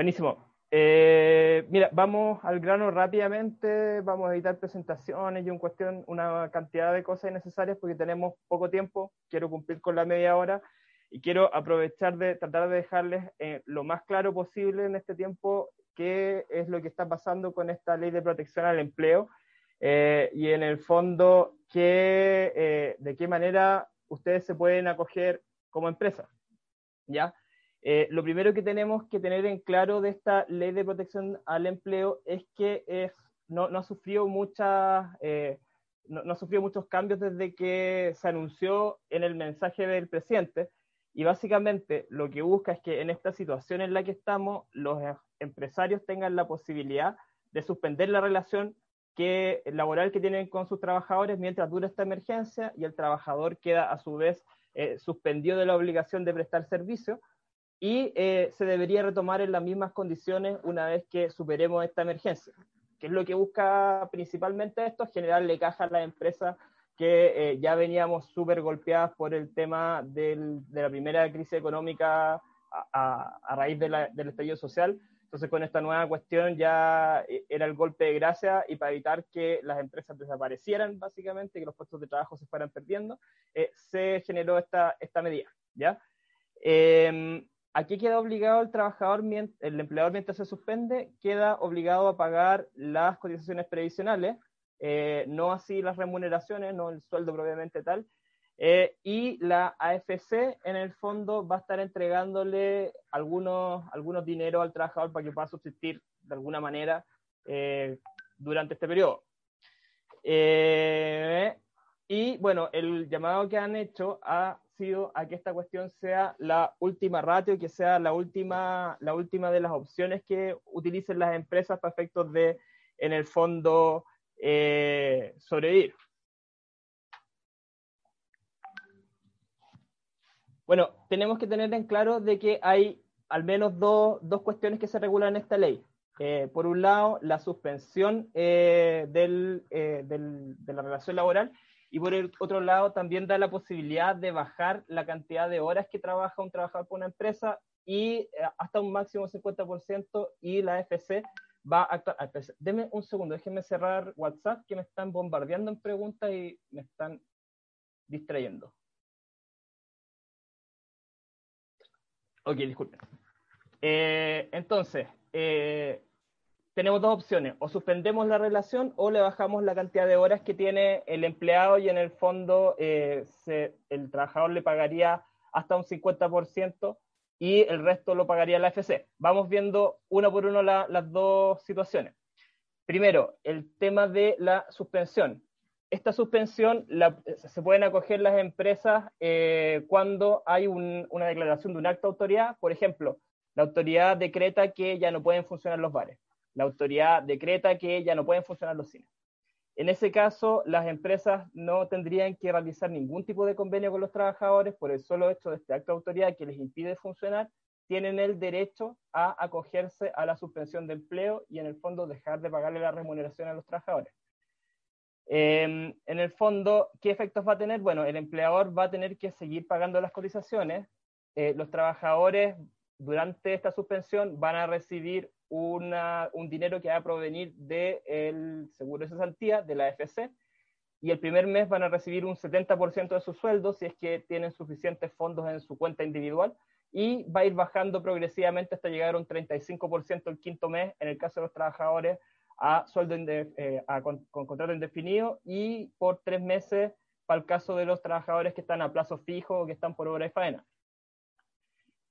Buenísimo. Eh, mira, vamos al grano rápidamente, vamos a editar presentaciones y un cuestión, una cantidad de cosas innecesarias porque tenemos poco tiempo, quiero cumplir con la media hora y quiero aprovechar de tratar de dejarles eh, lo más claro posible en este tiempo qué es lo que está pasando con esta ley de protección al empleo eh, y en el fondo qué, de qué manera ustedes se pueden acoger como empresa. ¿Ya? Eh, lo primero que tenemos que tener en claro de esta ley de protección al empleo es que es, no, ha sufrido muchas, eh, no, ha sufrido muchos cambios desde que se anunció en el mensaje del presidente. Y básicamente lo que busca es que en esta situación en la que estamos, los empresarios tengan la posibilidad de suspender la relación que, laboral que tienen con sus trabajadores mientras dura esta emergencia y el trabajador queda a su vez eh, suspendido de la obligación de prestar servicio y eh, se debería retomar en las mismas condiciones una vez que superemos esta emergencia. ¿Qué es lo que busca principalmente esto? Generarle caja a las empresas que eh, ya veníamos súper golpeadas por el tema del, de la primera crisis económica a, a, raíz de la, del estallido social. Entonces, con esta nueva cuestión ya eh, era el golpe de gracia y para evitar que las empresas desaparecieran, básicamente, que los puestos de trabajo se fueran perdiendo, se generó esta, esta medida. ¿ya? Eh, Aquí queda obligado el trabajador, el empleador mientras se suspende, queda obligado a pagar las cotizaciones previsionales, eh, no así las remuneraciones, no el sueldo propiamente tal, eh, y la AFC en el fondo va a estar entregándole algunos, algunos dinero al trabajador para que pueda subsistir de alguna manera eh, durante este periodo. y bueno, el llamado que han hecho a a que esta cuestión sea la última ratio, que sea la última, la última de las opciones que utilicen las empresas para efectos de, en el fondo, eh, sobrevivir. Bueno, tenemos que tener en claro de que hay al menos dos, dos cuestiones que se regulan en esta ley. Eh, por un lado, la suspensión eh, del, del, de la relación laboral y por el otro lado, también da la posibilidad de bajar la cantidad de horas que trabaja un trabajador por una empresa y eh, hasta un máximo 50% y la FC va a actuar. Deme un segundo, déjenme cerrar WhatsApp que me están bombardeando en preguntas y me están distrayendo. Ok, disculpen. Eh, entonces, eh, tenemos dos opciones, o suspendemos la relación o le bajamos la cantidad de horas que tiene el empleado y en el fondo eh, el trabajador le pagaría hasta un 50% y el resto lo pagaría la FC. Vamos viendo una por uno las dos situaciones. Primero, el tema de la suspensión. Esta suspensión se pueden acoger las empresas eh, cuando hay una declaración de un acto de autoridad. Por ejemplo, la autoridad decreta que ya no pueden funcionar los bares la autoridad decreta que ya no pueden funcionar los cines. En ese caso, las empresas no tendrían que realizar ningún tipo de convenio con los trabajadores por el solo hecho de este acto de autoridad que les impide funcionar, tienen el derecho a acogerse a la suspensión de empleo y en el fondo dejar de pagarle la remuneración a los trabajadores. Em, en el fondo, ¿qué efectos va a tener? Bueno, el empleador va a tener que seguir pagando las cotizaciones, eh, los trabajadores durante esta suspensión van a recibir un dinero que va a provenir del seguro de cesantía, de la FC, y el primer mes van a recibir un 70% de su sueldo si es que tienen suficientes fondos en su cuenta individual, y va a ir bajando progresivamente hasta llegar a un 35% el quinto mes, en el caso de los trabajadores, a sueldo eh, con, con, contrato indefinido, y por tres meses para el caso de los trabajadores que están a plazo fijo o que están por obra de faena.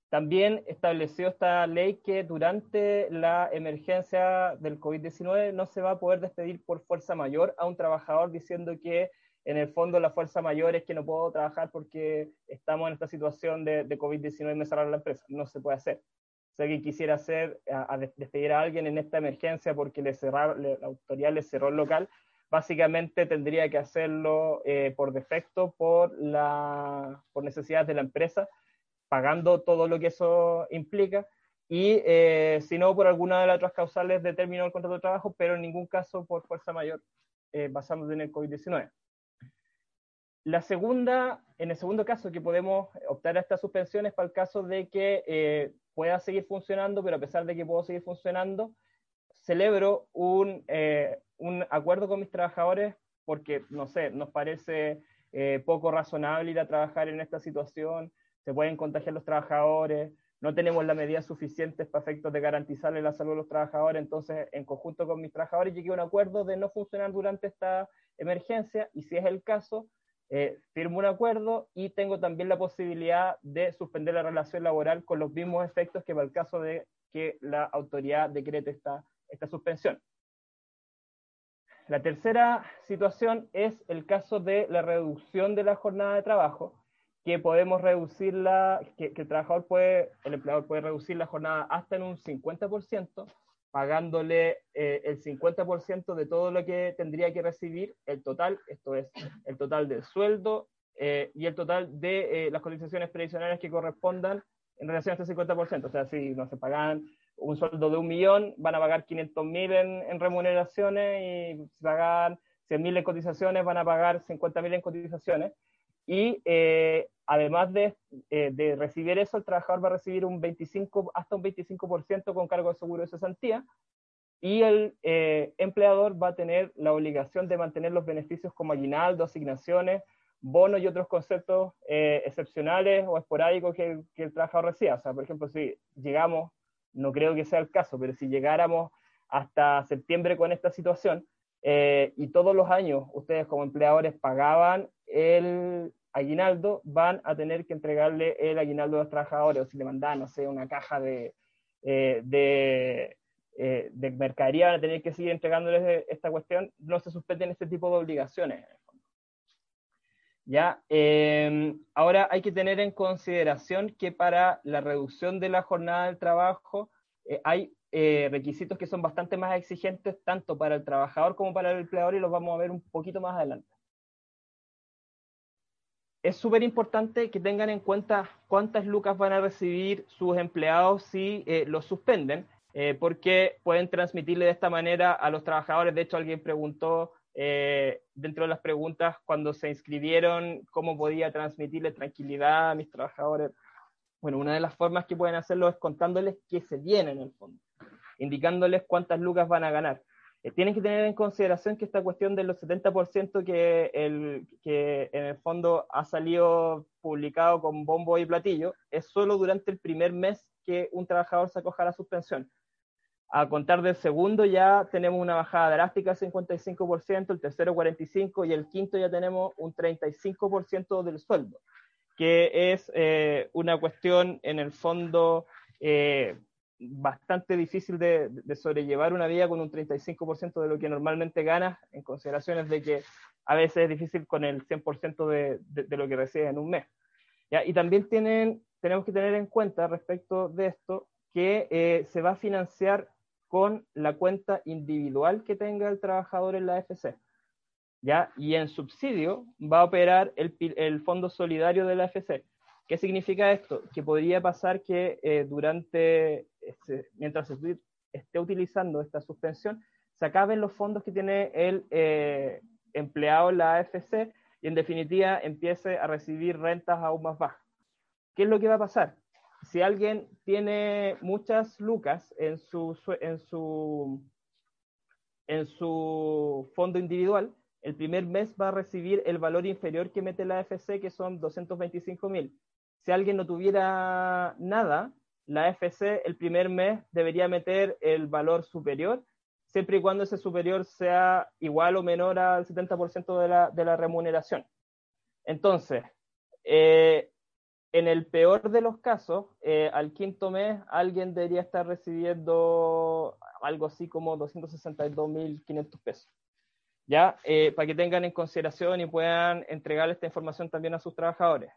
También estableció esta ley que durante la emergencia del COVID-19 no se va a poder despedir por fuerza mayor a un trabajador diciendo que en el fondo la fuerza mayor es que no puedo trabajar porque estamos en esta situación de, COVID-19 y me cerraron la empresa. No se puede hacer. Si alguien quisiera hacer, a, despedir a alguien en esta emergencia porque le cerraron, la autoridad le cerró el local, básicamente tendría que hacerlo eh, por defecto por, la, por necesidades de la empresa pagando todo lo que eso implica, y eh, si no por alguna de las otras causales de término del contrato de trabajo, pero en ningún caso por fuerza mayor, eh, basándote en el COVID-19. la segunda, en el segundo caso que podemos optar a esta suspensión es para el caso de que eh, pueda seguir funcionando, pero a pesar de que puedo seguir funcionando, celebro un, eh, un acuerdo con mis trabajadores porque, no sé, nos parece eh, poco razonable ir a trabajar en esta situación, se pueden contagiar los trabajadores, no tenemos las medidas suficientes para efectos de garantizarle la salud a los trabajadores, entonces en conjunto con mis trabajadores llegué a un acuerdo de no funcionar durante esta emergencia y si es el caso, eh, firmo un acuerdo y tengo también la posibilidad de suspender la relación laboral con los mismos efectos que para el caso de que la autoridad decrete esta, esta suspensión. La tercera situación es el caso de la reducción de la jornada de trabajo, que podemos reducirla, que, que el trabajador puede, el empleador puede reducir la jornada hasta en un 50%, pagándole eh, el 50% de todo lo que tendría que recibir, el total, esto es el total del sueldo eh, y el total de eh, las cotizaciones previsionales que correspondan en relación a este 50%. O sea, si no se pagan un sueldo de un millón, van a pagar 500 mil en, en, remuneraciones y si pagan 100 mil en cotizaciones, van a pagar 50 mil en cotizaciones. Y además de, eh, de, recibir eso, el trabajador va a recibir un 25, hasta un 25% con cargo de seguro de cesantía y el eh, empleador va a tener la obligación de mantener los beneficios como aguinaldo, asignaciones, bonos y otros conceptos eh, excepcionales o esporádicos que, que, el trabajador reciba. O sea, por ejemplo, si llegamos, no creo que sea el caso, pero si llegáramos hasta septiembre con esta situación y todos los años ustedes como empleadores pagaban el, aguinaldo, van a tener que entregarle el aguinaldo a los trabajadores, o si le mandan, no sé, una caja de, eh, eh, de, mercadería, van a tener que seguir entregándoles esta cuestión, no se suspenden este tipo de obligaciones. Ya, eh, ahora hay que tener en consideración que para la reducción de la jornada del trabajo eh, hay requisitos que son bastante más exigentes tanto para el trabajador como para el empleador y los vamos a ver un poquito más adelante es súper importante que tengan en cuenta cuántas lucas van a recibir sus empleados si eh, los suspenden, eh, porque pueden transmitirle de esta manera a los trabajadores. De hecho, alguien preguntó eh, dentro de las preguntas cuando se inscribieron cómo podía transmitirle tranquilidad a mis trabajadores. Bueno, una de las formas que pueden hacerlo es contándoles qué se viene en el fondo, indicándoles cuántas lucas van a ganar. Eh, tienen que tener en consideración que esta cuestión de los 70% que, el, que en el fondo ha salido publicado con bombo y platillo es solo durante el primer mes que un trabajador se acoja a la suspensión. A contar del segundo ya tenemos una bajada drástica del 55%, el tercero 45% y el quinto ya tenemos un 35% del sueldo, que es eh, una cuestión en el fondo eh, bastante difícil de, de, sobrellevar una vida con un 35% de lo que normalmente ganas, en consideraciones de que a veces es difícil con el 100% de, de, de, lo que recibes en un mes. ¿ya? Y también tienen, tenemos que tener en cuenta respecto de esto que eh, se va a financiar con la cuenta individual que tenga el trabajador en la AFC. ¿ya? Y en subsidio va a operar el, el Fondo Solidario de la AFC. ¿Qué significa esto? Que podría pasar que eh, durante este, mientras esté utilizando esta suspensión, se acaben los fondos que tiene el eh, empleado en la AFC y en definitiva empiece a recibir rentas aún más bajas. ¿Qué es lo que va a pasar? Si alguien tiene muchas lucas en su, en su, en su fondo individual, el primer mes va a recibir el valor inferior que mete la AFC, que son 225 mil. Si alguien no tuviera nada, la FC el primer mes debería meter el valor superior, siempre y cuando ese superior sea igual o menor al 70% de la, de la remuneración. Entonces, eh, en el peor de los casos, eh, al quinto mes alguien debería estar recibiendo algo así como 262.500 pesos. ¿Ya? Eh, para que tengan en consideración y puedan entregar esta información también a sus trabajadores.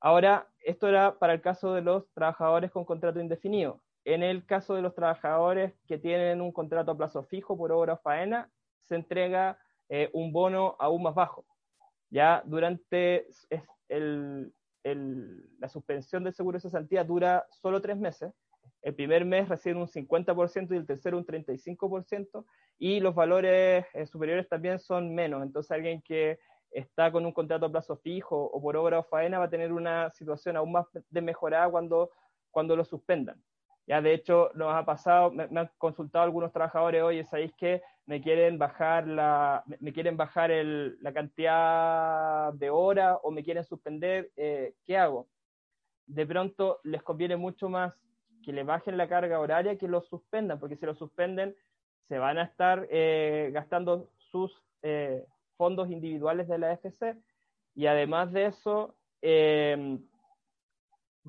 Ahora, esto era para el caso de los trabajadores con contrato indefinido. En el caso de los trabajadores que tienen un contrato a plazo fijo por obra o faena, se entrega eh, un bono aún más bajo. Ya durante la suspensión del seguro de cesantía dura solo tres meses. El primer mes reciben un 50% y el tercero un 35%, y los valores eh, superiores también son menos. Entonces, alguien que está con un contrato a plazo fijo o por obra o faena va a tener una situación aún más desmejorada cuando, cuando lo suspendan. Ya de hecho nos ha pasado, me, han consultado algunos trabajadores, oye, ¿sabéis que me quieren bajar la, me quieren bajar el, la cantidad de horas o me quieren suspender? Eh, ¿Qué hago? De pronto les conviene mucho más que le bajen la carga horaria que lo suspendan, porque si lo suspenden se van a estar eh, gastando sus eh, fondos individuales de la FC y además de eso, eh,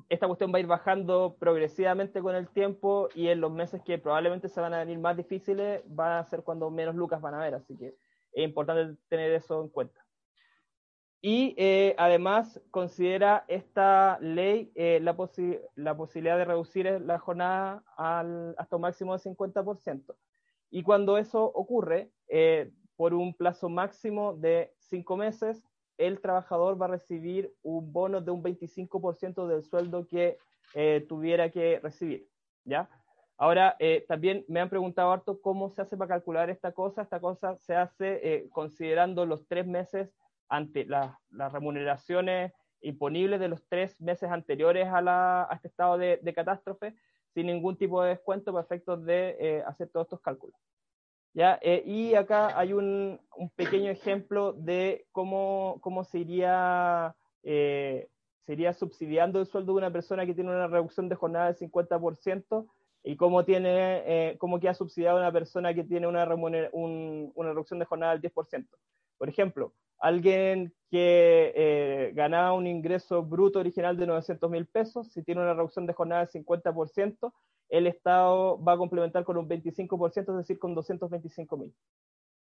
esta cuestión va a ir bajando progresivamente con el tiempo y en los meses que probablemente se van a venir más difíciles va a ser cuando menos lucas van a haber, así que es importante tener eso en cuenta. Y eh, además considera esta ley eh, la, la, posibilidad de reducir la jornada hasta un máximo de 50%. Y cuando eso ocurre, eh, por un plazo máximo de cinco meses, el trabajador va a recibir un bono de un 25% del sueldo que eh, tuviera que recibir, ¿ya? Ahora, eh, también me han preguntado harto cómo se hace para calcular esta cosa. Esta cosa se hace eh, considerando los tres meses ante las remuneraciones imponibles de los tres meses anteriores a, la, a este estado de, de, catástrofe, sin ningún tipo de descuento para efectos de hacer todos estos cálculos. Eh, y acá hay un, pequeño ejemplo de cómo, cómo se iría, eh, subsidiando el sueldo de una persona que tiene una reducción de jornada del 50% y cómo, tiene, eh, cómo queda subsidiado una persona que tiene una, un, una reducción de jornada del 10%. Por ejemplo, alguien que eh, ganaba un ingreso bruto original de 900 mil pesos, si tiene una reducción de jornada del 50%, el Estado va a complementar con un 25%, es decir, con 225 mil.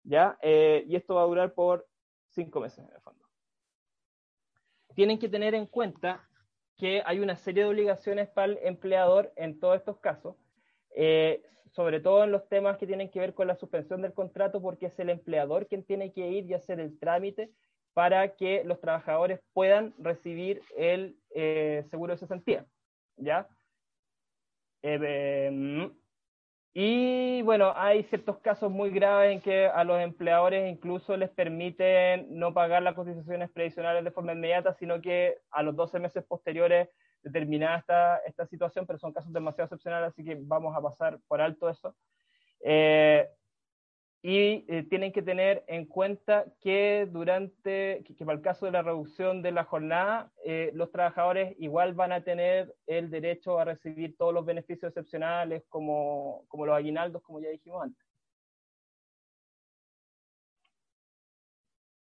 ¿Ya? Eh, y esto va a durar por cinco meses, en el fondo. Tienen que tener en cuenta que hay una serie de obligaciones para el empleador en todos estos casos, eh, sobre todo en los temas que tienen que ver con la suspensión del contrato, porque es el empleador quien tiene que ir y hacer el trámite para que los trabajadores puedan recibir el eh, seguro de cesantía. ¿Ya? Eh, y bueno, hay ciertos casos muy graves en que a los empleadores incluso les permiten no pagar las cotizaciones previsionales de forma inmediata, sino que a los 12 meses posteriores determinada esta, esta situación, pero son casos demasiado excepcionales, así que vamos a pasar por alto eso. Eh, y eh, tienen que tener en cuenta que durante, que, para el caso de la reducción de la jornada, eh, los trabajadores igual van a tener el derecho a recibir todos los beneficios excepcionales como, como los aguinaldos, como ya dijimos antes.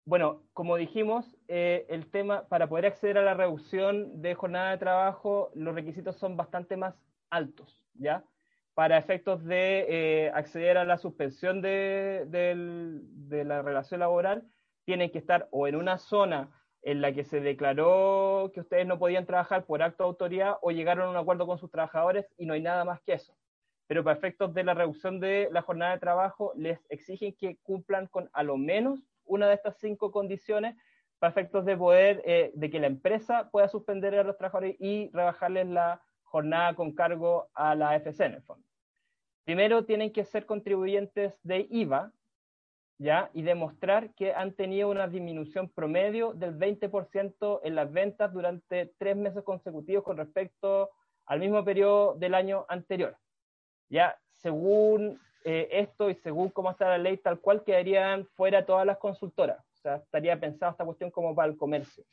Bueno, como dijimos, eh, el tema, para poder acceder a la reducción de jornada de trabajo, los requisitos son bastante más altos, ¿ya? Para efectos de eh, acceder a la suspensión de, la relación laboral, tienen que estar o en una zona en la que se declaró que ustedes no podían trabajar por acto de autoridad o llegaron a un acuerdo con sus trabajadores y no hay nada más que eso. Pero para efectos de la reducción de la jornada de trabajo, les exigen que cumplan con a lo menos una de estas cinco condiciones para efectos de poder, eh, de que la empresa pueda suspender a los trabajadores y rebajarles la jornada con cargo a la AFC en el fondo. Primero tienen que ser contribuyentes de IVA, ¿ya? Y demostrar que han tenido una disminución promedio del 20% en las ventas durante tres meses consecutivos con respecto al mismo periodo del año anterior. Ya, según eh, esto y según cómo está la ley, tal cual quedarían fuera todas las consultoras. O sea, estaría pensada esta cuestión como para el comercio.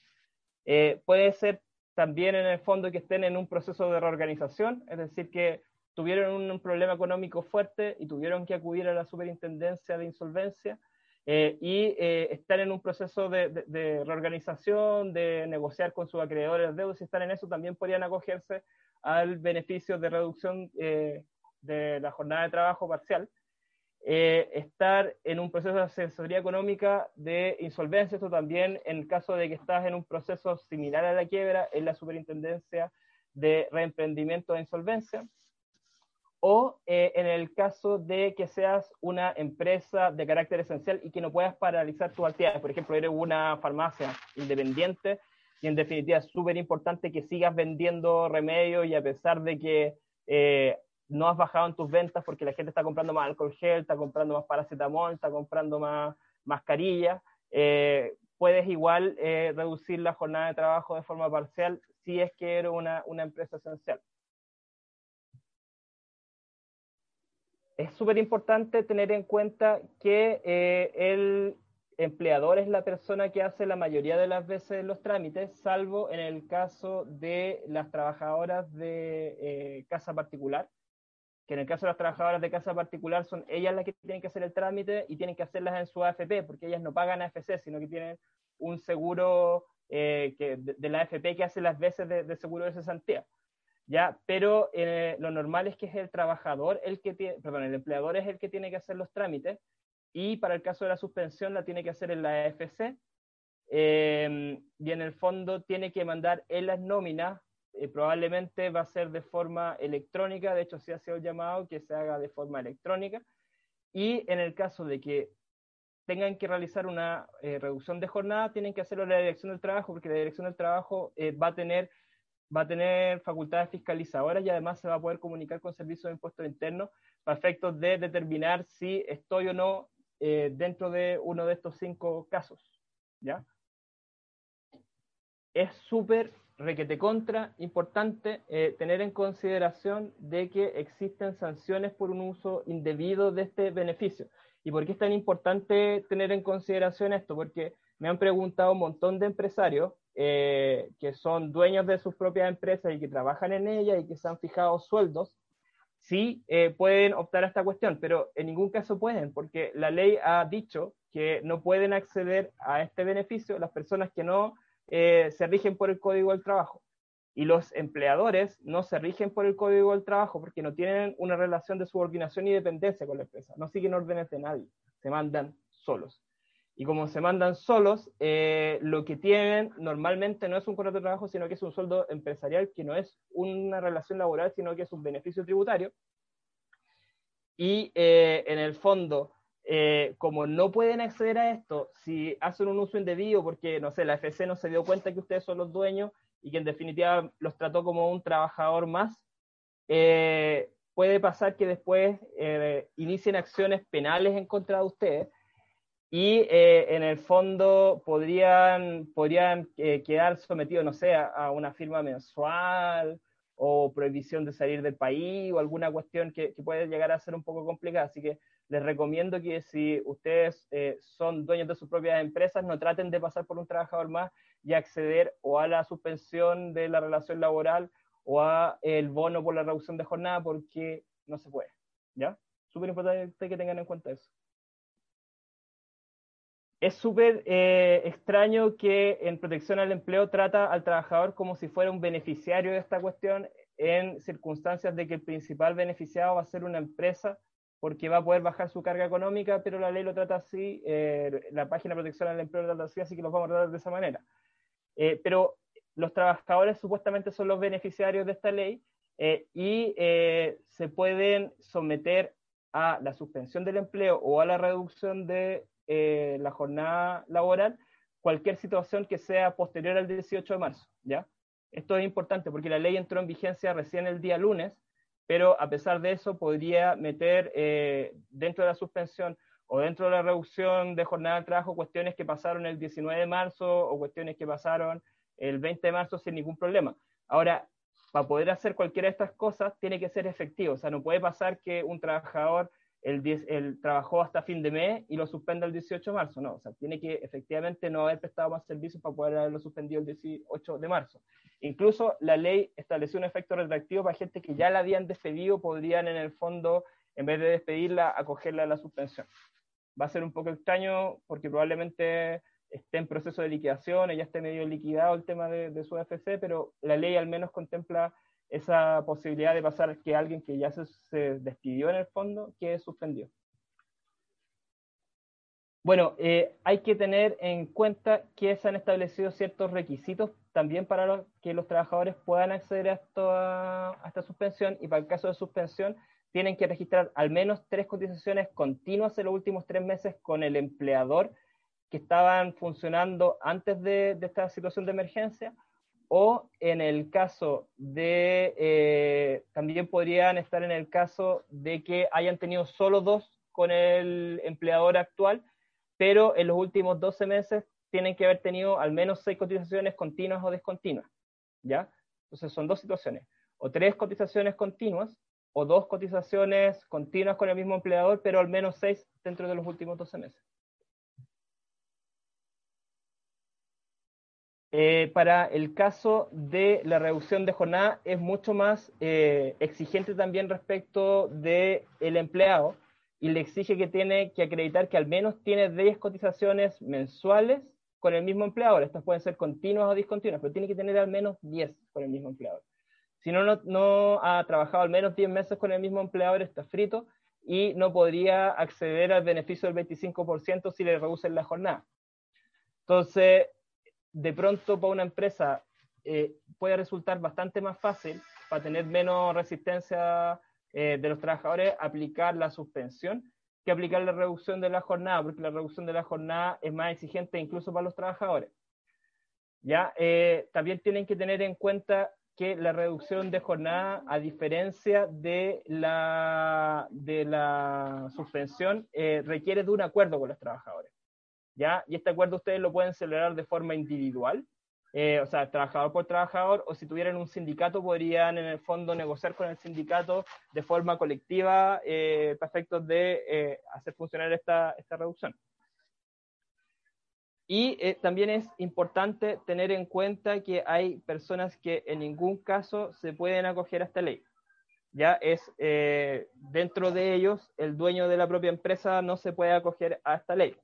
Eh, puede ser también en el fondo que estén en un proceso de reorganización, es decir, que tuvieron un, problema económico fuerte y tuvieron que acudir a la superintendencia de insolvencia eh, y eh, están en un proceso de, reorganización, de negociar con sus acreedores de deudas, si están en eso, también podrían acogerse al beneficio de reducción eh, de la jornada de trabajo parcial. estar en un proceso de asesoría económica de insolvencia, esto también en el caso de que estás en un proceso similar a la quiebra, en la superintendencia de reemprendimiento de insolvencia o eh, en el caso de que seas una empresa de carácter esencial y que no puedas paralizar tus actividades. Por ejemplo, eres una farmacia independiente y en definitiva es súper importante que sigas vendiendo remedios y a pesar de que eh, no has bajado en tus ventas porque la gente está comprando más alcohol gel, está comprando más paracetamol, está comprando más mascarillas, eh, puedes igual eh, reducir la jornada de trabajo de forma parcial si es que eres una, una empresa esencial. Es súper importante tener en cuenta que eh, el empleador es la persona que hace la mayoría de las veces los trámites, salvo en el caso de las trabajadoras de eh, casa particular, que en el caso de las trabajadoras de casa particular son ellas las que tienen que hacer el trámite y tienen que hacerlas en su AFP, porque ellas no pagan AFC, sino que tienen un seguro eh, que, de, la AFP que hace las veces de, seguro de cesantía. ¿Ya? Pero eh, lo normal es que es el trabajador el que tiene, perdón, el empleador es el que tiene que hacer los trámites y para el caso de la suspensión la tiene que hacer en la AFC eh, y en el fondo tiene que mandar en las nóminas eh, probablemente va a ser de forma electrónica, de hecho se ha sido llamado que se haga de forma electrónica, y en el caso de que tengan que realizar una eh, reducción de jornada, tienen que hacerlo en la Dirección del Trabajo, porque la Dirección del Trabajo eh, va, a tener, va a tener facultades fiscalizadoras y además se va a poder comunicar con servicios de impuestos internos para efectos de determinar si estoy o no dentro de uno de estos cinco casos. ¿ya? Es súper requete contra, importante eh, tener en consideración de que existen sanciones por un uso indebido de este beneficio. ¿Y por qué es tan importante tener en consideración esto? Porque me han preguntado un montón de empresarios eh, que son dueños de sus propias empresas y que trabajan en ellas y que se han fijado sueldos, sí eh, pueden optar a esta cuestión, pero en ningún caso pueden, porque la ley ha dicho que no pueden acceder a este beneficio las personas que no eh, se rigen por el Código del Trabajo. Y los empleadores no se rigen por el Código del Trabajo porque no tienen una relación de subordinación y dependencia con la empresa. No siguen órdenes de nadie, se mandan solos. Y como se mandan solos, eh, lo que tienen normalmente no es un contrato de trabajo, sino que es un sueldo empresarial, que no es una relación laboral, sino que es un beneficio tributario. Y eh, en el fondo, eh, como no pueden acceder a esto, si hacen un uso indebido porque, no sé, la FC no se dio cuenta que ustedes son los dueños y que en definitiva los trató como un trabajador más, eh, puede pasar que después eh, inicien acciones penales en contra de ustedes y en el fondo podrían, podrían quedar sometidos, no sé, a, una firma mensual o prohibición de salir del país o alguna cuestión que, que puede llegar a ser un poco complicada. Así que les recomiendo que si ustedes eh, son dueños de sus propias empresas, no traten de pasar por un trabajador más y acceder o a la suspensión de la relación laboral o a el bono por la reducción de jornada porque no se puede. ¿Ya? Súper importante que tengan en cuenta eso. Es súper eh, extraño que en protección al empleo trata al trabajador como si fuera un beneficiario de esta cuestión en circunstancias de que el principal beneficiado va a ser una empresa porque va a poder bajar su carga económica, pero la ley lo trata así, eh, la página de protección al empleo lo trata así, así que los vamos a tratar de esa manera. Eh, pero los trabajadores supuestamente son los beneficiarios de esta ley eh, y se pueden someter a la suspensión del empleo o a la reducción de la jornada laboral cualquier situación que sea posterior al 18 de marzo, ¿ya? Esto es importante porque la ley entró en vigencia recién el día lunes, pero a pesar de eso podría meter eh, dentro de la suspensión o dentro de la reducción de jornada de trabajo cuestiones que pasaron el 19 de marzo o cuestiones que pasaron el 20 de marzo sin ningún problema. Ahora, para poder hacer cualquiera de estas cosas tiene que ser efectivo, o sea, no puede pasar que un trabajador el, trabajó hasta fin de mes y lo suspenda el 18 de marzo. No, o sea, tiene que efectivamente no haber prestado más servicios para poder haberlo suspendido el 18 de marzo. Incluso la ley estableció un efecto retractivo para gente que ya la habían despedido, podrían en el fondo, en vez de despedirla, acogerla a la suspensión. Va a ser un poco extraño porque probablemente esté en proceso de liquidación, ya esté medio liquidado el tema de, de su FC, pero la ley al menos contempla esa posibilidad de pasar que alguien que ya se, despidió en el fondo quede suspendido. Bueno, eh, hay que tener en cuenta que se han establecido ciertos requisitos también para que los trabajadores puedan acceder a, esta suspensión y para el caso de suspensión tienen que registrar al menos tres cotizaciones continuas en los últimos tres meses con el empleador que estaban funcionando antes de esta situación de emergencia o en el caso de, eh, también podrían estar en el caso de que hayan tenido solo dos con el empleador actual, pero en los últimos 12 meses tienen que haber tenido al menos seis cotizaciones continuas o descontinuas, ¿ya? Entonces son dos situaciones, o tres cotizaciones continuas o dos cotizaciones continuas con el mismo empleador, pero al menos seis dentro de los últimos 12 meses. Eh, para el caso de la reducción de jornada es mucho más eh, exigente también respecto del el empleado y le exige que tiene que acreditar que al menos tiene 10 cotizaciones mensuales con el mismo empleador. Estas pueden ser continuas o discontinuas, pero tiene que tener al menos 10 con el mismo empleador. Si no, no, ha trabajado al menos 10 meses con el mismo empleador, está frito y no podría acceder al beneficio del 25% si le reducen la jornada. Entonces, de pronto para una empresa eh, puede resultar bastante más fácil, para tener menos resistencia eh, de los trabajadores, aplicar la suspensión que aplicar la reducción de la jornada, porque la reducción de la jornada es más exigente incluso para los trabajadores. ¿Ya? Eh, también tienen que tener en cuenta que la reducción de jornada, a diferencia de la, de la suspensión, requiere de un acuerdo con los trabajadores. ¿Ya? Y este acuerdo ustedes lo pueden celebrar de forma individual, eh, o sea, trabajador por trabajador, o si tuvieran un sindicato, podrían en el fondo negociar con el sindicato de forma colectiva eh, para efectos de eh, hacer funcionar esta, esta reducción. Y eh, también es importante tener en cuenta que hay personas que en ningún caso se pueden acoger a esta ley. Ya es dentro de ellos, el dueño de la propia empresa no se puede acoger a esta ley.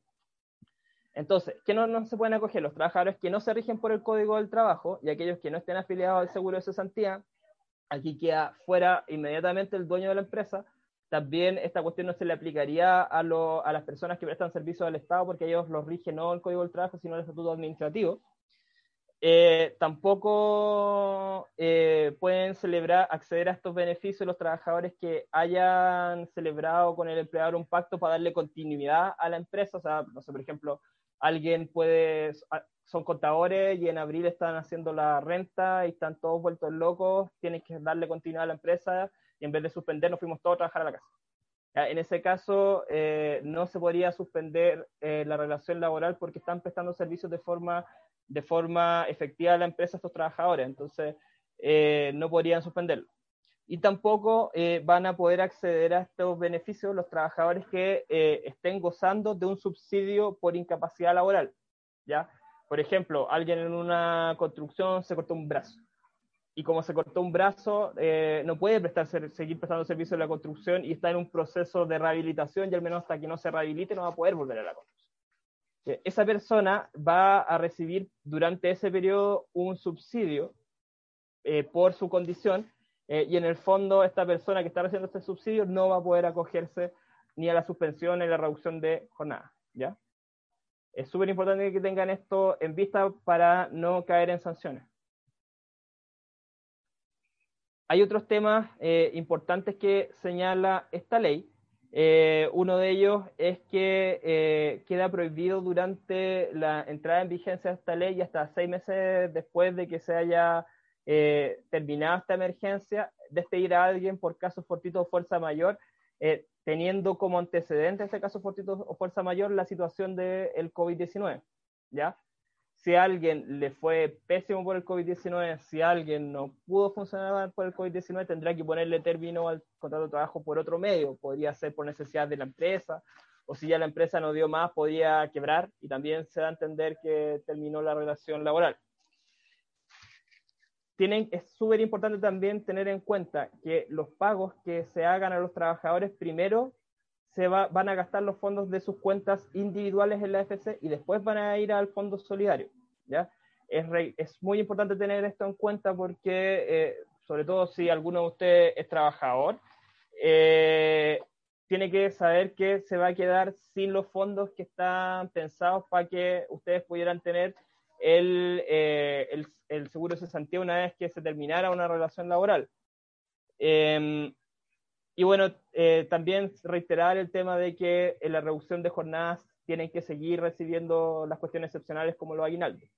Entonces, ¿qué no, se pueden acoger? Los trabajadores que no se rigen por el Código del Trabajo y aquellos que no estén afiliados al seguro de cesantía. Aquí queda fuera inmediatamente el dueño de la empresa. También esta cuestión no se le aplicaría a, las personas que prestan servicio al Estado porque ellos los rigen no el Código del Trabajo, sino el Estatuto Administrativo. Eh, tampoco eh, pueden celebrar, acceder a estos beneficios los trabajadores que hayan celebrado con el empleador un pacto para darle continuidad a la empresa. O sea, por ejemplo, alguien puede, son contadores y en abril están haciendo la renta y están todos vueltos locos, tienen que darle continuidad a la empresa y en vez de suspender nos fuimos todos a trabajar a la casa. En ese caso, eh, no se podría suspender eh, la relación laboral porque están prestando servicios de forma, de forma efectiva a la empresa estos trabajadores, entonces eh, no podrían suspenderlo y tampoco eh, van a poder acceder a estos beneficios los trabajadores que eh, estén gozando de un subsidio por incapacidad laboral. ¿ya? Por ejemplo, alguien en una construcción se cortó un brazo y como se cortó un brazo, eh, no puede prestar, seguir prestando servicio en la construcción y está en un proceso de rehabilitación y al menos hasta que no se rehabilite no va a poder volver a la construcción. Esa persona va a recibir durante ese periodo un subsidio por su condición eh, y en el fondo, esta persona que está recibiendo este subsidio no va a poder acogerse ni a la suspensión ni a la reducción de jornada. ¿ya? Es súper importante que tengan esto en vista para no caer en sanciones. Hay otros temas eh, importantes que señala esta ley. Eh, uno de ellos es que queda prohibido durante la entrada en vigencia de esta ley y hasta seis meses después de que se haya eh, terminada esta emergencia, despedir a alguien por caso fortuito o fuerza mayor, eh, teniendo como antecedente este caso fortuito o fuerza mayor la situación del COVID-19, ¿ya? Si alguien le fue pésimo por el COVID-19, si alguien no pudo funcionar por el COVID-19, tendrá que ponerle término al contrato de trabajo por otro medio. Podría ser por necesidad de la empresa, o si ya la empresa no dio más, podía quebrar y también se da a entender que terminó la relación laboral es súper importante también tener en cuenta que los pagos que se hagan a los trabajadores primero se van a gastar los fondos de sus cuentas individuales en la FC y después van a ir al fondo solidario. ¿ya? Es, es muy importante tener esto en cuenta porque, eh, sobre todo si alguno de ustedes es trabajador, eh, tiene que saber que se va a quedar sin los fondos que están pensados para que ustedes pudieran tener el, eh, el, el, seguro de cesantía una vez que se terminara una relación laboral. Em, y bueno, eh, también reiterar el tema de que en la reducción de jornadas tienen que seguir recibiendo las cuestiones excepcionales como los aguinaldos.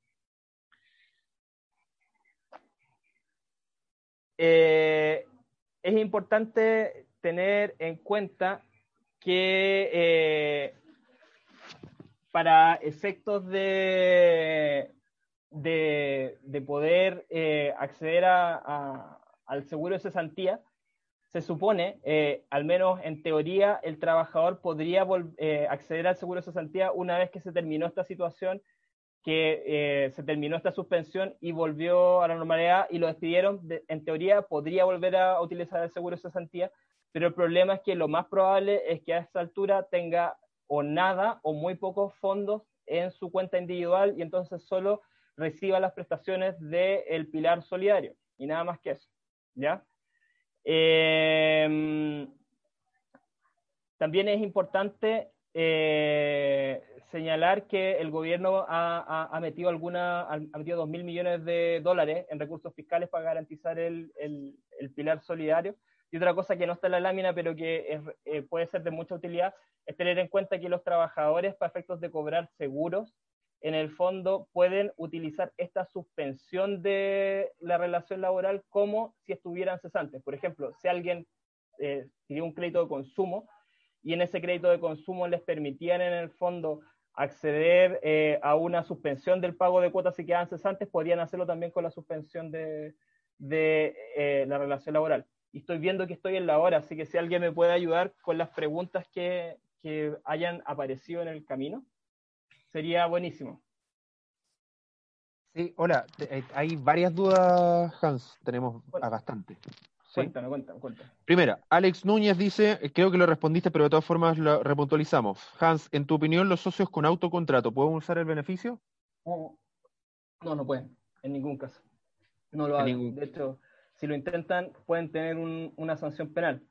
Eh, es importante tener en cuenta que para efectos de, de, poder eh, acceder a, al seguro de cesantía, se supone, eh, al menos en teoría, el trabajador podría eh, acceder al seguro de cesantía una vez que se terminó esta situación, que se terminó esta suspensión y volvió a la normalidad y lo despidieron. en teoría, podría volver a utilizar el seguro de cesantía, pero el problema es que lo más probable es que a esta altura tenga o nada o muy pocos fondos en su cuenta individual y entonces solo reciba las prestaciones del pilar solidario y nada más que eso. ¿ya? Em, también es importante eh, señalar que el gobierno ha, metido alguna, ha metido 2 mil millones de dólares en recursos fiscales para garantizar el, pilar solidario. Y otra cosa que no está en la lámina, pero que eh, puede ser de mucha utilidad, es tener en cuenta que los trabajadores, para efectos de cobrar seguros, en el fondo pueden utilizar esta suspensión de la relación laboral como si estuvieran cesantes. Por ejemplo, si alguien eh, tiene un crédito de consumo y en ese crédito de consumo les permitían en el fondo acceder eh, a una suspensión del pago de cuotas si quedan cesantes, podrían hacerlo también con la suspensión de, eh, la relación laboral. Y estoy viendo que estoy en la hora, así que si alguien me puede ayudar con las preguntas que hayan aparecido en el camino sería buenísimo. Sí, hola, eh, hay varias dudas, Hans, tenemos a bastante. Cuéntame, cuéntame, cuéntame. Primera, Alex Núñez dice, eh, creo que lo respondiste, pero de todas formas lo repuntualizamos. Hans, en tu opinión, ¿los socios con autocontrato pueden usar el beneficio? No, no, pueden, en ningún caso. No lo hagan. De hecho, si lo intentan, pueden tener una sanción penal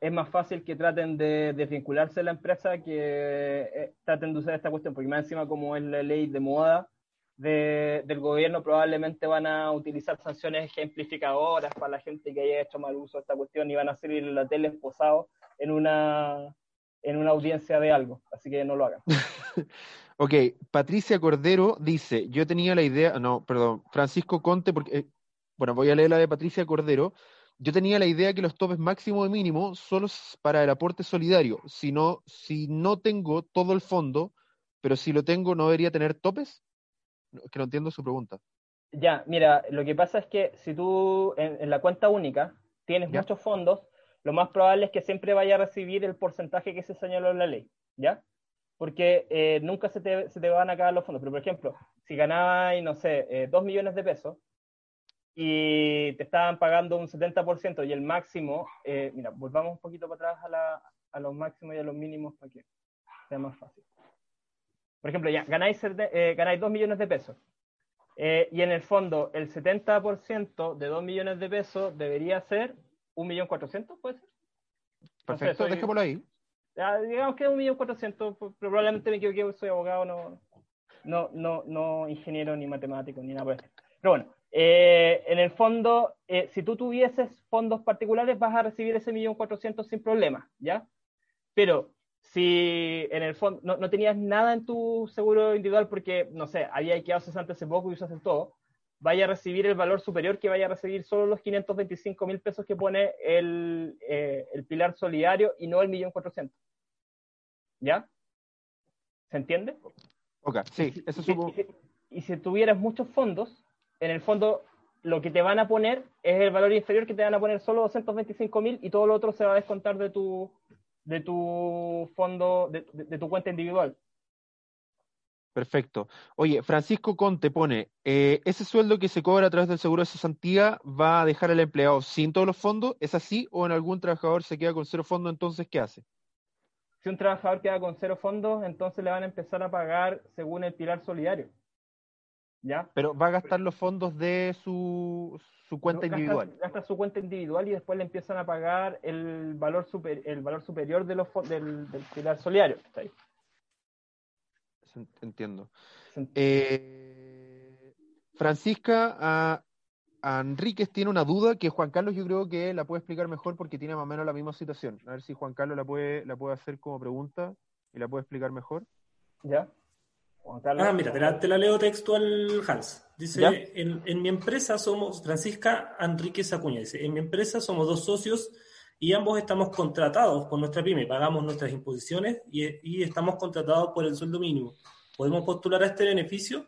es más fácil que traten de desvincularse de la empresa que eh, traten de usar esta cuestión, porque más encima como es la ley de moda del gobierno, probablemente van a utilizar sanciones ejemplificadoras para la gente que haya hecho mal uso de esta cuestión y van a salir en la tele esposados en una, en una audiencia de algo, así que no lo hagan. ok, Patricia Cordero dice, yo tenía la idea, no, perdón, Francisco Conte, porque, eh, bueno, voy a leer la de Patricia Cordero, yo tenía la idea que los topes máximo y mínimo solo para el aporte solidario. Si no, si no tengo todo el fondo, pero si lo tengo, ¿no debería tener topes? Que no entiendo su pregunta. Ya, mira, lo que pasa es que si tú en, la cuenta única tienes muchos fondos, lo más probable es que siempre vaya a recibir el porcentaje que se señaló en la ley, ¿ya? Porque eh, nunca se te, se te, van a acabar los fondos. Pero, por ejemplo, si ganabas, no sé, eh, dos millones de pesos, y te estaban pagando un 70% y el máximo, eh, mira, volvamos un poquito para atrás a, la, a, los máximos y a los mínimos para que sea más fácil. Por ejemplo, ya ganáis, eh, ganáis 2 millones de pesos eh, y en el fondo el 70% de 2 millones de pesos debería ser 1.400.000, ¿puede ser? Perfecto, no dejémoslo ahí. digamos que es 1.400.000, probablemente me equivoqué, soy abogado, no, no, no, no ingeniero ni matemático ni nada por eso. Pero bueno, eh, en el fondo, eh, si tú tuvieses fondos particulares, vas a recibir ese millón cuatrocientos sin problema, ¿ya? Pero si en el fondo no, tenías nada en tu seguro individual porque, no sé, había quedado cesante hace poco y usaste todo, vaya a recibir el valor superior que vaya a recibir solo los 525 mil pesos que pone el, eh, el pilar solidario y no el millón cuatrocientos. ¿Ya? ¿Se entiende? Ok, sí, eso es y si tuvieras muchos fondos, en el fondo lo que te van a poner es el valor inferior que te van a poner solo 225 mil y todo lo otro se va a descontar de tu, de tu fondo, de, tu cuenta individual. Perfecto. Oye, Francisco Conte pone, eh, ¿ese sueldo que se cobra a través del seguro de cesantía va a dejar al empleado sin todos los fondos? ¿Es así? ¿O en algún trabajador se queda con cero fondos, entonces qué hace? Si un trabajador queda con cero fondos, entonces le van a empezar a pagar según el pilar solidario. Pero va a gastar los fondos de su, su cuenta individual. Gasta, su cuenta individual y después le empiezan a pagar el valor, super, el valor superior de los, del, del pilar solidario. Entiendo. Eh, Francisca a, Enríquez tiene una duda que Juan Carlos yo creo que la puede explicar mejor porque tiene más o menos la misma situación. A ver si Juan Carlos la puede, la puede hacer como pregunta y la puede explicar mejor. ¿Ya? Ah, mira, te la, leo textual, Hans. Dice, en, mi empresa somos, Francisca Enriquez Acuña, dice, en mi empresa somos dos socios y ambos estamos contratados por nuestra pyme, pagamos nuestras imposiciones y, estamos contratados por el sueldo mínimo. ¿Podemos postular a este beneficio?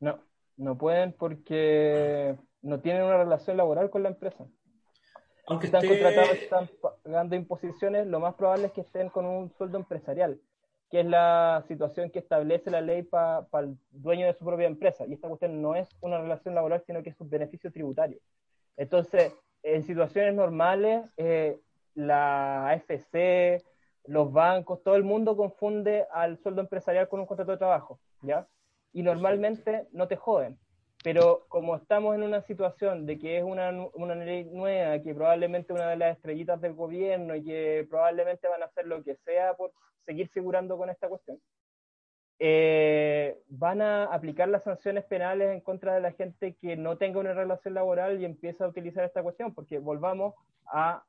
No, no pueden porque no tienen una relación laboral con la empresa. Aunque están contratados, están pagando imposiciones, lo más probable es que estén con un sueldo empresarial, que es la situación que establece la ley para el dueño de su propia empresa. Y esta cuestión no es una relación laboral, sino que es un beneficio tributario. Entonces, en situaciones normales, eh, la AFC, los bancos, todo el mundo confunde al sueldo empresarial con un contrato de trabajo, ¿ya? Y normalmente no te joden. Pero como estamos en una situación de que es una, una ley nueva, que probablemente una de las estrellitas del gobierno y que probablemente van a hacer lo que sea por seguir figurando con esta cuestión, eh, van a aplicar las sanciones penales en contra de la gente que no tenga una relación laboral y empieza a utilizar esta cuestión, porque volvamos a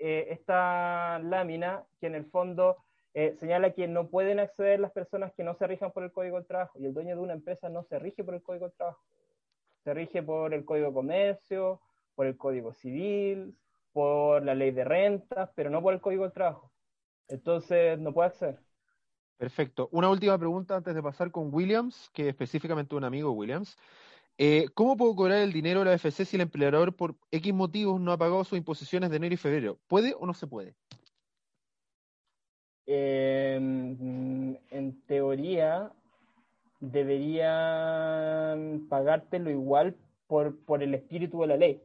eh, esta lámina que en el fondo eh, señala que no pueden acceder las personas que no se rijan por el Código del Trabajo, y el dueño de una empresa no se rige por el Código del Trabajo, se rige por el Código de Comercio, por el Código Civil, por la ley de rentas, pero no por el Código del Trabajo. Entonces, no puede acceder. Perfecto. Una última pregunta antes de pasar con Williams, que específicamente un amigo Williams. Eh, ¿Cómo puedo cobrar el dinero de la FC si el empleador por X motivos no ha pagado sus imposiciones de enero y febrero? ¿Puede o no se puede? Em, en teoría, deberían pagártelo igual por, por el espíritu de la ley.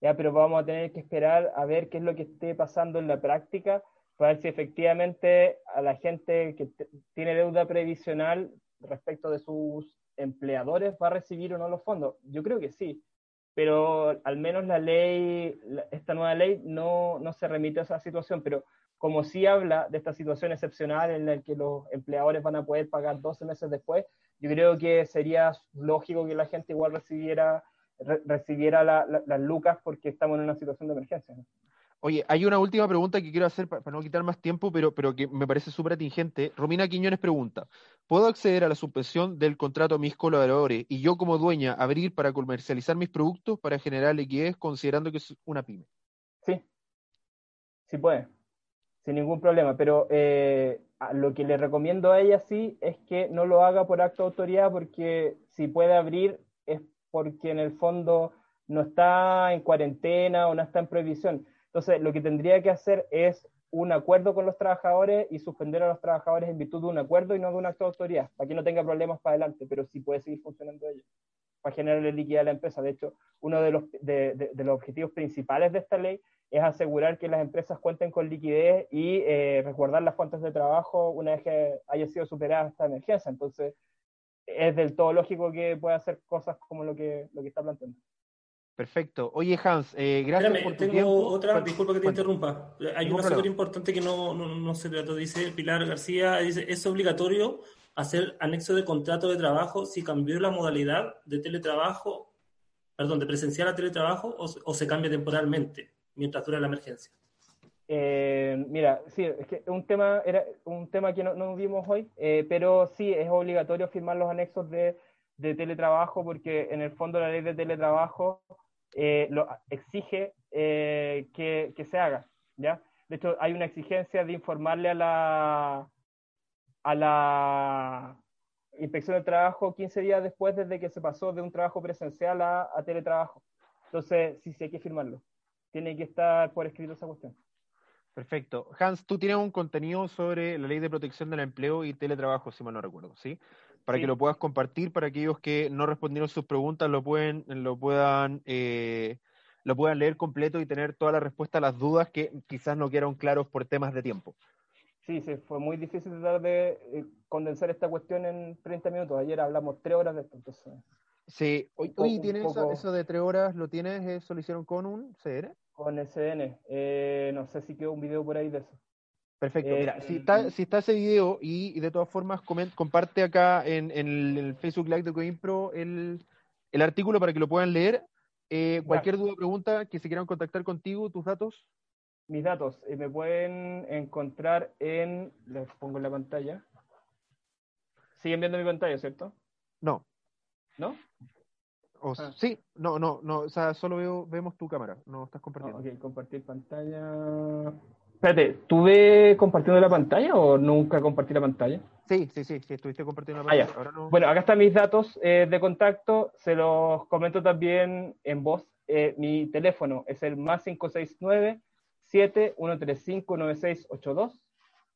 ¿ya? Pero vamos a tener que esperar a ver qué es lo que esté pasando en la práctica para ver si efectivamente a la gente que tiene deuda previsional respecto de sus empleadores va a recibir o no los fondos. Yo creo que sí, pero al menos la ley, esta nueva ley no, no se remite a esa situación, pero como sí habla de esta situación excepcional en la que los empleadores van a poder pagar 12 meses después, yo creo que sería lógico que la gente igual recibiera, recibiera las lucas porque estamos en una situación de emergencia. Oye, hay una última pregunta que quiero hacer para, no quitar más tiempo, pero, pero que me parece súper atingente. Romina Quiñones pregunta, ¿puedo acceder a la suspensión del contrato a mis colaboradores y yo como dueña abrir para comercializar mis productos para generar liquidez considerando que es una pyme? Sí, sí puede, sin ningún problema, pero eh, lo que le recomiendo a ella sí es que no lo haga por acto de autoridad porque si puede abrir es porque en el fondo no está en cuarentena o no está en prohibición entonces, lo que tendría que hacer es un acuerdo con los trabajadores y suspender a los trabajadores en virtud de un acuerdo y no de una acto de autoridad, para que no tenga problemas para adelante, pero sí puede seguir funcionando ello, para generarle liquidez a la empresa. De hecho, uno de los, de, los objetivos principales de esta ley es asegurar que las empresas cuenten con liquidez y eh, resguardar las fuentes de trabajo una vez que haya sido superada esta emergencia. Entonces, es del todo lógico que pueda hacer cosas como lo que, lo que está planteando. Perfecto. Oye, Hans, eh, gracias por tu tengo otra, disculpa que te interrumpa. Hay una súper importante que no, no, se trató, dice Pilar García, dice, es obligatorio hacer anexo de contrato de trabajo si cambió la modalidad de teletrabajo, perdón, de presencial a teletrabajo o, se cambia temporalmente mientras dura la emergencia. Eh, mira, sí, es que un tema, era un tema que no, vimos hoy, eh, pero sí es obligatorio firmar los anexos de, de teletrabajo porque en el fondo la ley de teletrabajo eh, lo exige eh, que, se haga, ¿ya? De hecho, hay una exigencia de informarle a la, a la inspección de trabajo 15 días después desde que se pasó de un trabajo presencial a, a teletrabajo. Entonces, sí, sí hay que firmarlo. Tiene que estar por escrito esa cuestión. Perfecto. Hans, tú tienes un contenido sobre la ley de protección del empleo y teletrabajo, si mal no recuerdo, ¿sí? Para que lo puedas compartir, para aquellos que no respondieron sus preguntas lo pueden, lo puedan, eh, lo puedan leer completo y tener toda la respuesta a las dudas que quizás no quedaron claros por temas de tiempo. Sí, sí, fue muy difícil tratar de eh, condensar esta cuestión en 30 minutos. Ayer hablamos tres horas de esto, entonces. Sí, hoy, hoy tienes eso, de tres horas, ¿lo tienes? ¿Eso lo hicieron con un CN? Con SN. Eh, no sé si quedó un video por ahí de eso. Perfecto. Mira, si está, si está ese video y, de todas formas comparte acá en, el Facebook Live de CoImpro el, el artículo para que lo puedan leer. Eh, cualquier duda o pregunta que se quieran contactar contigo, tus datos. Mis datos eh, me pueden encontrar en. Les pongo en la pantalla. ¿Siguen viendo mi pantalla, cierto? No. ¿No? Ah. Sí, no, no, no. O sea, solo veo, vemos tu cámara. No estás compartiendo. ok, compartir pantalla. Espérate, ¿tuve compartiendo la pantalla o nunca compartí la pantalla? Sí, sí, sí, sí estuviste compartiendo la ah, pantalla. Bueno, acá están mis datos eh, de contacto, se los comento también en voz. Eh, mi teléfono es el más 569 7135 9682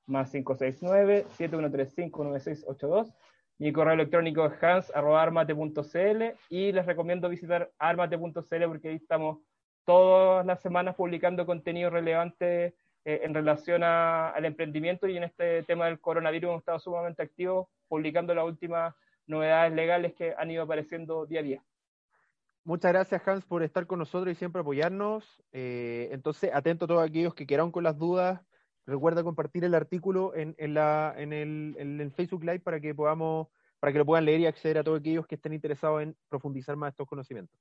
más 569-7135-9682. Mi correo electrónico es hans.armate.cl y les recomiendo visitar armate.cl porque ahí estamos todas las semanas publicando contenido relevante eh, en relación al emprendimiento y en este tema del coronavirus hemos estado sumamente activos publicando las últimas novedades legales que han ido apareciendo día a día. Muchas gracias Hans por estar con nosotros y siempre apoyarnos. Eh, entonces, atento a todos aquellos que quieran con las dudas, Recuerda compartir el artículo en, la, en, el, en el Facebook Live para que podamos, para que lo puedan leer y acceder a todos aquellos que estén interesados en profundizar más estos conocimientos.